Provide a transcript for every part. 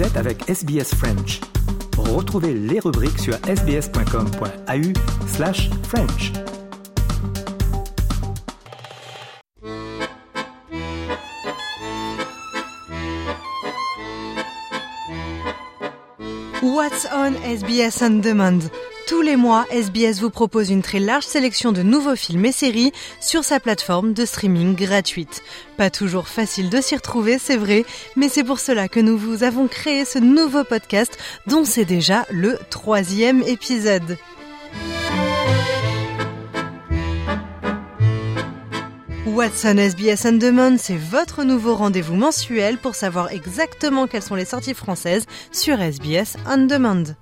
Êtes avec SBS French. Retrouvez les rubriques sur sbs.com.au slash French. What's on SBS On Demand? Tous les mois, SBS vous propose une très large sélection de nouveaux films et séries sur sa plateforme de streaming gratuite. Pas toujours facile de s'y retrouver, c'est vrai, mais c'est pour cela que nous vous avons créé ce nouveau podcast dont c'est déjà le troisième épisode. What's on SBS On Demand, c'est votre nouveau rendez-vous mensuel pour savoir exactement quelles sont les sorties françaises sur SBS On Demand.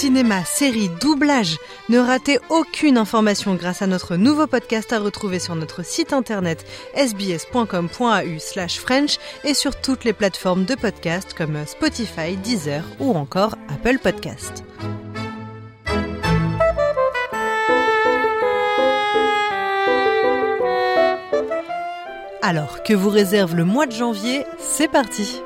Cinéma, série, doublage. Ne ratez aucune information grâce à notre nouveau podcast à retrouver sur notre site internet sbs.com.au French et sur toutes les plateformes de podcast comme Spotify, Deezer ou encore Apple Podcast. Alors, que vous réserve le mois de janvier C'est parti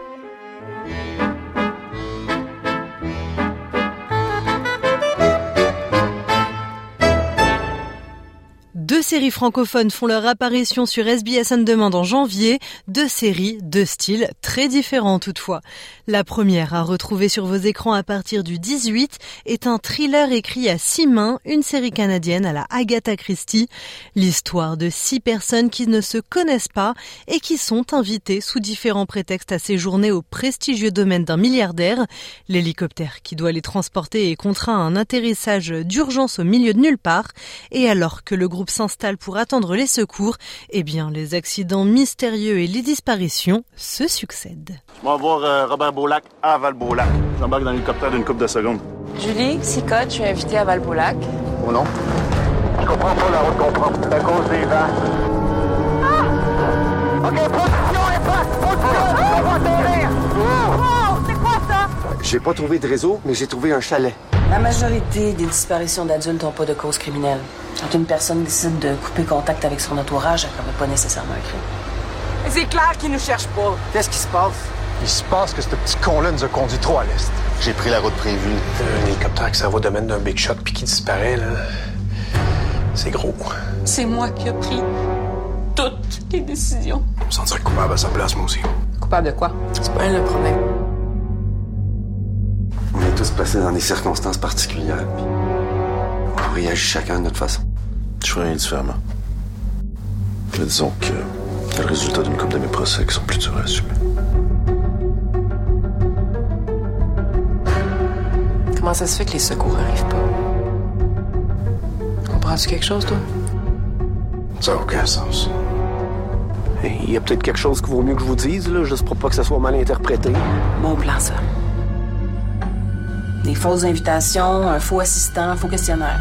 Deux séries francophones font leur apparition sur SBS On Demand en janvier, deux séries, deux styles très différents toutefois. La première à retrouver sur vos écrans à partir du 18 est un thriller écrit à six mains, une série canadienne à la Agatha Christie, l'histoire de six personnes qui ne se connaissent pas et qui sont invitées sous différents prétextes à séjourner au prestigieux domaine d'un milliardaire. L'hélicoptère qui doit les transporter est contraint à un atterrissage d'urgence au milieu de nulle part et alors que le groupe s'installe pour attendre les secours, eh bien les accidents mystérieux et les disparitions se succèdent. On va voir euh, Robert Beaulac à Val-Beaulac. J'embarque dans l'hélicoptère d'une coupe de secondes. Julie, Sicotte, je suis invitée à Val-Beaulac. Oh non? Je comprends pas la route qu'on prend. C'est à cause des vents. Ah! OK, J'ai pas trouvé de réseau, mais j'ai trouvé un chalet. La majorité des disparitions d'adultes n'ont pas de cause criminelle. Quand une personne décide de couper contact avec son entourage, elle ne commet pas nécessairement un crime. C'est clair qu'ils nous cherchent pas. Qu'est-ce qui se passe? Il se passe que ce petit con-là nous a conduit trop à l'est. J'ai pris la route prévue. Un hélicoptère qui s'en va au domaine d'un big shot puis qui disparaît, là. C'est gros. C'est moi qui ai pris toutes les décisions. Je me sentirais coupable à sa place, moi aussi. Coupable de quoi? C'est pas elle le problème. Est tous placés dans des circonstances particulières. puis On réagit chacun de notre façon. Je ferais rien différemment. Mais disons que c'est le résultat d'une coupe de mes procès qui sont plus durs à assumer. Comment ça se fait que les secours arrivent pas? Comprends-tu quelque chose, toi? Ça n'a aucun sens. Il y a peut-être quelque chose qu'il vaut mieux que je vous dise, là, juste pour pas que ça soit mal interprété. Mon plan, ça. Des fausses invitations, un faux assistant, un faux questionnaire.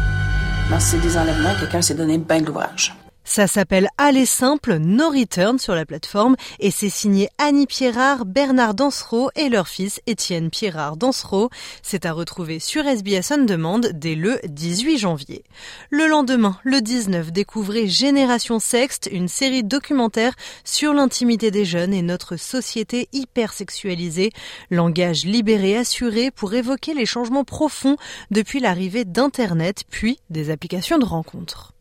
Dans ces enlèvements, quelqu'un s'est donné bien de l'ouvrage. Ça s'appelle Aller simple, No Return sur la plateforme et c'est signé Annie Pierrard, Bernard Dansereau et leur fils Étienne Pierrard Dansereau. C'est à retrouver sur SBS On Demande dès le 18 janvier. Le lendemain, le 19, découvrez Génération Sexte, une série documentaire sur l'intimité des jeunes et notre société hypersexualisée. Langage libéré assuré pour évoquer les changements profonds depuis l'arrivée d'Internet puis des applications de rencontres.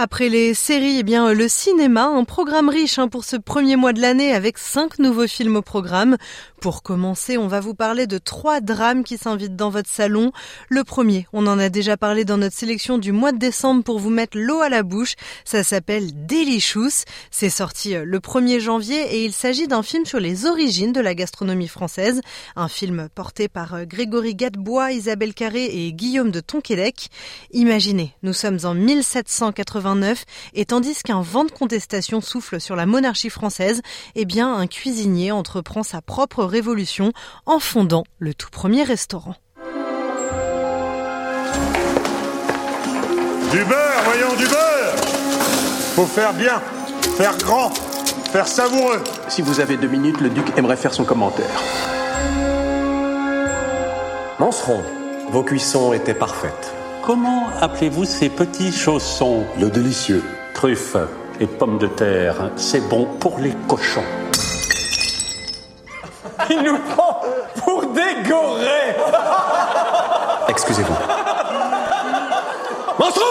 Après les séries, eh bien le cinéma, un programme riche hein, pour ce premier mois de l'année avec cinq nouveaux films au programme. Pour commencer, on va vous parler de trois drames qui s'invitent dans votre salon. Le premier, on en a déjà parlé dans notre sélection du mois de décembre pour vous mettre l'eau à la bouche. Ça s'appelle Delicious. C'est sorti euh, le 1er janvier et il s'agit d'un film sur les origines de la gastronomie française. Un film porté par euh, Grégory Gadebois, Isabelle Carré et Guillaume de Tonquédec. Imaginez, nous sommes en 1780 et tandis qu'un vent de contestation souffle sur la monarchie française, eh bien un cuisinier entreprend sa propre révolution en fondant le tout premier restaurant. Du beurre, voyons, du beurre Faut faire bien, faire grand, faire savoureux. Si vous avez deux minutes, le duc aimerait faire son commentaire. Manceron, vos cuissons étaient parfaites. comment appelez-vous ces petits chaussons? Le délicieux. Truffes et pommes de terre, c'est bon pour les cochons. Il nous prend pour des gorées Excusez-vous. Monstro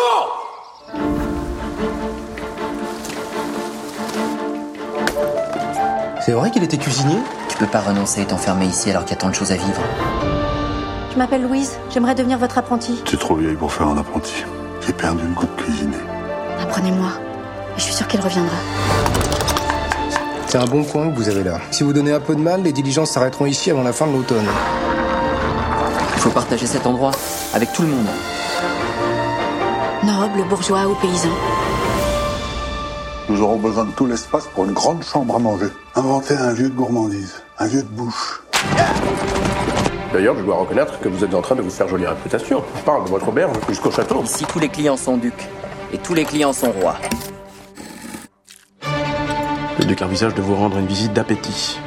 C'est vrai qu'il était cuisinier? Tu peux pas renoncer et t'enfermer ici alors qu'il y a tant de choses à vivre. Je m'appelle Louise, j'aimerais devenir votre apprenti. Tu es trop vieille pour faire un apprenti. J'ai perdu le goût de cuisiner. Apprenez-moi. Je suis sûre qu'elle reviendra. C'est un bon coin que vous avez là. Si vous donnez un peu de mal, les diligences s'arrêteront ici avant la fin de l'automne. Il faut partager cet endroit avec tout le monde. Nobles, bourgeois ou paysans. Nous aurons besoin de tout l'espace pour une grande chambre à manger. Inventer un lieu de gourmandise, un lieu de bouche. D'ailleurs, je dois reconnaître que vous êtes en train de vous faire jolie réputation. On parle de votre auberge jusqu'au château. Ici, tous les clients sont ducs. Et tous les clients sont rois. Le duc envisage de vous rendre une visite d'appétit.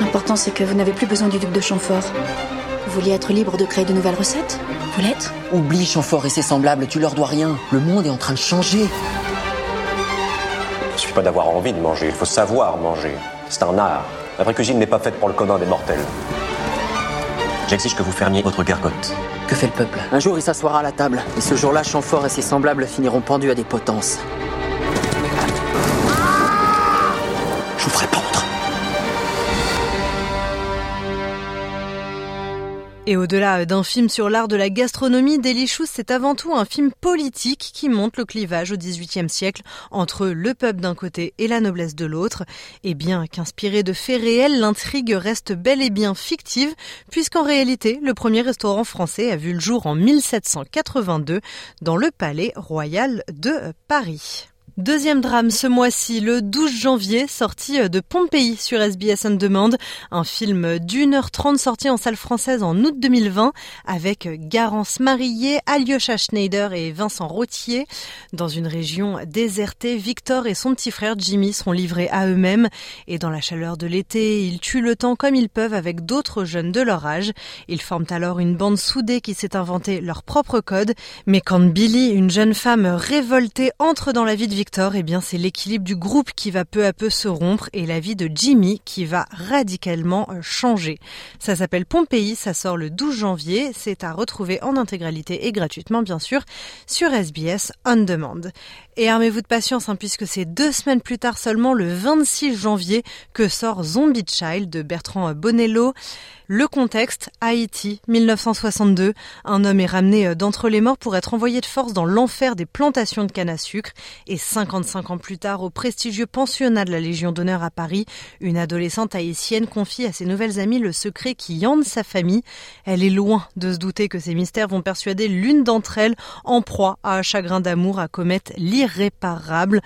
L'important, c'est que vous n'avez plus besoin du duc de Chamfort. Vous vouliez être libre de créer de nouvelles recettes? Vous l'êtes? Oublie Chamfort et ses semblables, tu leur dois rien. Le monde est en train de changer. Il ne suffit pas d'avoir envie de manger, il faut savoir manger. C'est un art. La vraie cuisine n'est pas faite pour le commun des mortels. J'exige que vous fermiez votre gargote. Que fait le peuple? Un jour, il s'assoira à la table. Et ce jour-là, Chamfort et ses semblables finiront pendus à des potences. Et au-delà d'un film sur l'art de la gastronomie, Delicious, c'est avant tout un film politique qui montre le clivage au XVIIIe siècle entre le peuple d'un côté et la noblesse de l'autre. Et bien qu'inspiré de faits réels, l'intrigue reste bel et bien fictive, puisqu'en réalité, le premier restaurant français a vu le jour en 1782 dans le palais royal de Paris. Deuxième drame ce mois-ci, le 12 janvier, sorti de Pompéi sur SBS On Demand, un film d'une heure trente sorti en salle française en août 2020 avec Garance Marillier, Alyosha Schneider et Vincent Rottier. Dans une région désertée, Victor et son petit frère Jimmy sont livrés à eux-mêmes et dans la chaleur de l'été, ils tuent le temps comme ils peuvent avec d'autres jeunes de leur âge. Ils forment alors une bande soudée qui s'est inventé leur propre code, mais quand Billy, une jeune femme révoltée, entre dans la vie de Victor, eh bien, c'est l'équilibre du groupe qui va peu à peu se rompre et la vie de Jimmy qui va radicalement changer. Ça s'appelle Pompéi, ça sort le 12 janvier. C'est à retrouver en intégralité et gratuitement, bien sûr, sur SBS On Demand. Et armez-vous de patience, hein, puisque c'est deux semaines plus tard seulement, le 26 janvier, que sort Zombie Child de Bertrand Bonello. Le contexte, Haïti, 1962. Un homme est ramené d'entre les morts pour être envoyé de force dans l'enfer des plantations de canne à sucre. Et 55 ans plus tard, au prestigieux pensionnat de la Légion d'honneur à Paris, une adolescente haïtienne confie à ses nouvelles amies le secret qui hante sa famille. Elle est loin de se douter que ces mystères vont persuader l'une d'entre elles, en proie à un chagrin d'amour, à commettre l'irréparable.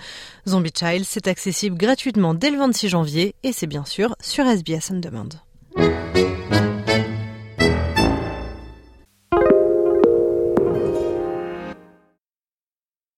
Zombie Child, c'est accessible gratuitement dès le 26 janvier et c'est bien sûr sur SBS On Demand.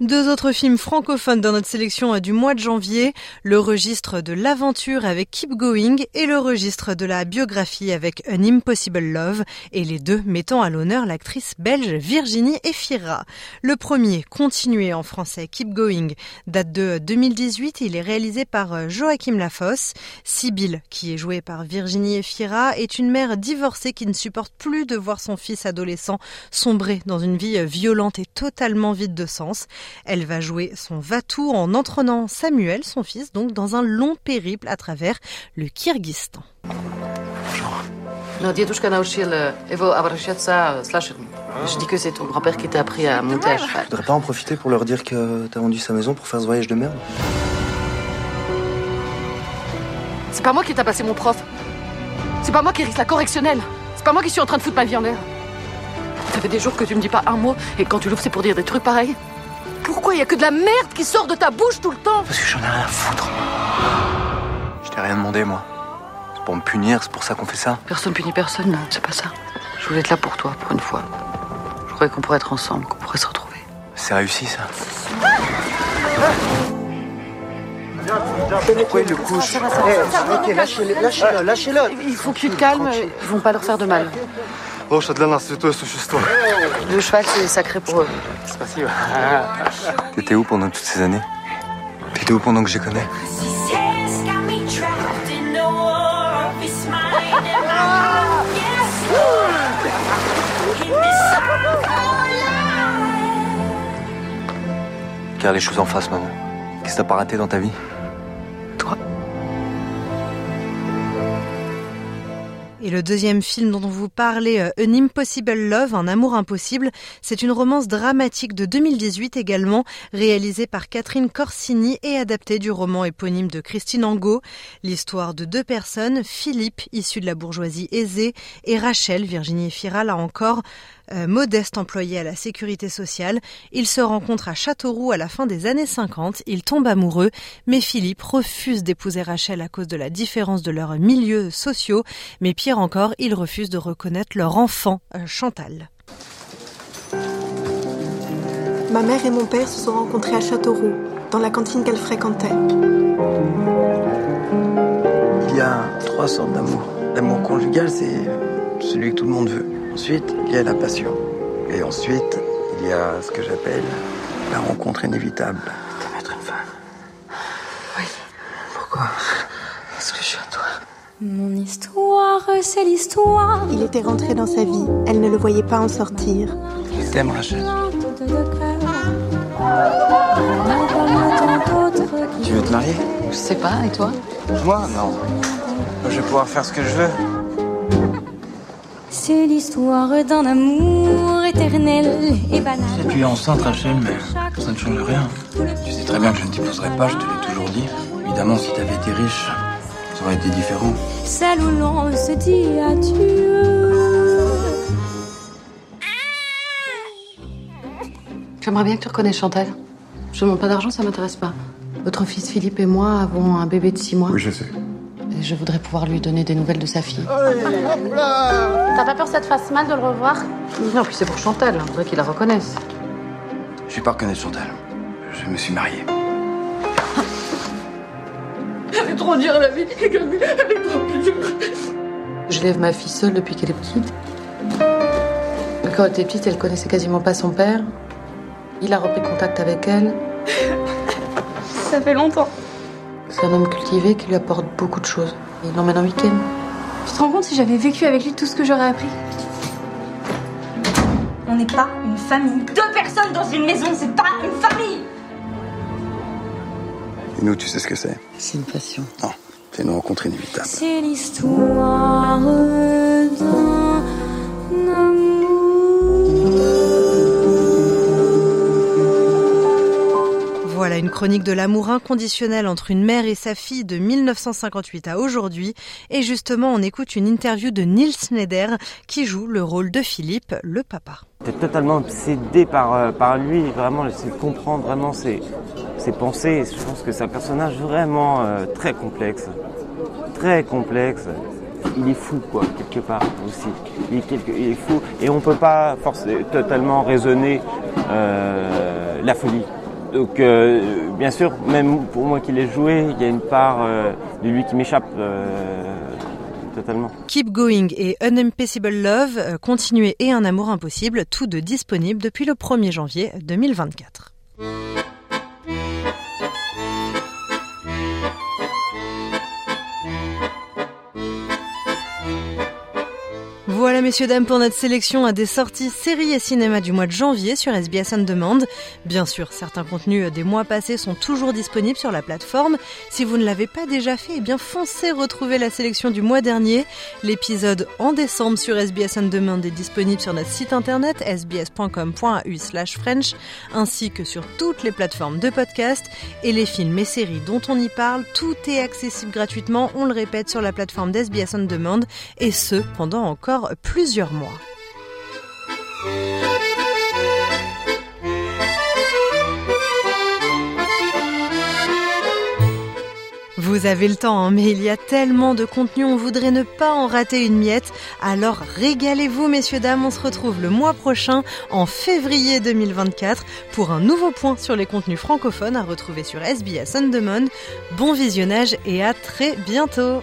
Deux autres films francophones dans notre sélection du mois de janvier, le registre de l'aventure avec Keep Going et le registre de la biographie avec An Impossible Love, et les deux mettant à l'honneur l'actrice belge Virginie Efira. Le premier, continué en français, Keep Going, date de 2018, il est réalisé par Joachim Lafosse. Sibylle, qui est jouée par Virginie Efira, est une mère divorcée qui ne supporte plus de voir son fils adolescent sombrer dans une vie violente et totalement vide de sens. Elle va jouer son Vatou en entraînant Samuel, son fils, donc dans un long périple à travers le Kyrgyzstan. Euh, euh, Je dis que c'est ton grand-père qui t'a appris à monter à cheval. Je voudrais pas en profiter pour leur dire que t'as vendu sa maison pour faire ce voyage de merde. C'est pas moi qui t'a passé mon prof. C'est pas moi qui risque la correctionnelle. C'est pas moi qui suis en train de foutre ma vie en l'air. Ça fait des jours que tu me dis pas un mot, et quand tu l'ouvres, c'est pour dire des trucs pareils. Pourquoi il y a que de la merde qui sort de ta bouche tout le temps Parce que j'en ai rien à foutre. Je t'ai rien demandé, moi. C'est pour me punir, c'est pour ça qu'on fait ça. Personne punit personne, non, c'est pas ça. Je voulais être là pour toi, pour une fois. Je croyais qu'on pourrait être ensemble, qu'on pourrait se retrouver. C'est réussi, ça. Pourquoi il le couche lâchez-le, lâchez-le. Il faut que tu te calmes, ils vont pas leur faire de mal. Лошадь для нас святое существо. Le cheval, c'est sacré pour eux. Спасибо. T'étais où pendant toutes ces années T'étais où pendant que je connais Regarde les choses en face, maman. Qu'est-ce que t'as pas raté dans ta vie Et le deuxième film dont on vous parlait, euh, An Impossible Love, Un amour impossible, c'est une romance dramatique de 2018 également, réalisée par Catherine Corsini et adaptée du roman éponyme de Christine Angot. L'histoire de deux personnes, Philippe, issu de la bourgeoisie aisée, et Rachel, Virginie Efira, là encore, euh, modeste employé à la sécurité sociale. Ils se rencontrent à Châteauroux à la fin des années 50. Ils tombent amoureux, mais Philippe refuse d'épouser Rachel à cause de la différence de leurs milieux sociaux. Mais pire encore, il refuse de reconnaître leur enfant, euh, Chantal. Ma mère et mon père se sont rencontrés à Châteauroux, dans la cantine qu'elle fréquentait. Il y a trois sortes d'amour. L'amour conjugal, c'est celui que tout le monde veut. Ensuite, il y a la passion. Et ensuite, il y a ce que j'appelle la rencontre inévitable. T'aimes être une femme? Oui. Pourquoi? Parce que je suis à toi. Mon histoire, c'est l'histoire. Il était rentré dans sa vie. Elle ne le voyait pas en sortir. Je t'aime, Rachel. Tu veux te marier? Je sais pas, et toi? Moi, non. Je vais pouvoir faire ce que je veux. C'est l'histoire d'un amour éternel et banal. Tu es enceinte, Rachel, mais ça ne change rien. Tu sais très bien que je ne t'épouserai pas, je te l'ai toujours dit. Évidemment, si t'avais été riche, ça aurait été différent. Celle où l'on se dit adieu. J'aimerais bien que tu reconnaisses Chantal. Je demande pas d'argent, ça m'intéresse pas. Votre fils Philippe et moi avons un bébé de 6 mois. Oui, je sais. Et je voudrais pouvoir lui donner des nouvelles de sa fille. T'as pas peur que ça te fasse mal de le revoir? Non, puis c'est pour Chantal, on voudrait qu'il la reconnaisse. Je vais pas reconnaître Chantal. Je me suis marié. Elle est trop dure la vie, elle est trop dure. Je lève ma fille seule depuis qu'elle est petite. Quand elle était petite, elle connaissait quasiment pas son père. Il a repris contact avec elle. Ça fait longtemps. C'est un homme cultivé qui lui apporte beaucoup de choses. Il l'emmène en week-end. Tu te rends compte si j'avais vécu avec lui tout ce que j'aurais appris On n'est pas une famille. Deux personnes dans une maison, c'est pas une famille Et nous, tu sais ce que c'est C'est une passion. Non, c'est une rencontre inévitable. C'est l'histoire d'un une chronique de l'amour inconditionnel entre une mère et sa fille de 1958 à aujourd'hui. Et justement, on écoute une interview de Nils Schneider qui joue le rôle de Philippe, le papa. J'étais totalement obsédé par, euh, par lui, vraiment, j'essaie comprendre vraiment ses, ses pensées. Je pense que c'est un personnage vraiment euh, très complexe. Très complexe. Il est fou, quoi, quelque part aussi. Il est, quelque- il est fou. Et on peut pas forcément totalement raisonner euh, la folie. Donc, euh, bien sûr, même pour moi qui l'ai joué, il y a une part euh, de lui qui m'échappe euh, totalement. Keep Going et Unimpossible Love, Continuer et Un amour impossible, tous deux disponibles depuis le 1er janvier 2024. Messieurs dames pour notre sélection à des sorties séries et cinéma du mois de janvier sur SBS On Demand. Bien sûr, certains contenus des mois passés sont toujours disponibles sur la plateforme. Si vous ne l'avez pas déjà fait, eh bien foncez retrouver la sélection du mois dernier. L'épisode en décembre sur SBS On Demand est disponible sur notre site internet sbs.com.au/french ainsi que sur toutes les plateformes de podcast et les films et séries dont on y parle, tout est accessible gratuitement, on le répète sur la plateforme d'SBS On Demand et ce pendant encore plusieurs mois. Vous avez le temps, hein, mais il y a tellement de contenu, on voudrait ne pas en rater une miette. Alors régalez-vous, messieurs, dames, on se retrouve le mois prochain, en février 2024, pour un nouveau point sur les contenus francophones à retrouver sur SBS On. Bon visionnage et à très bientôt!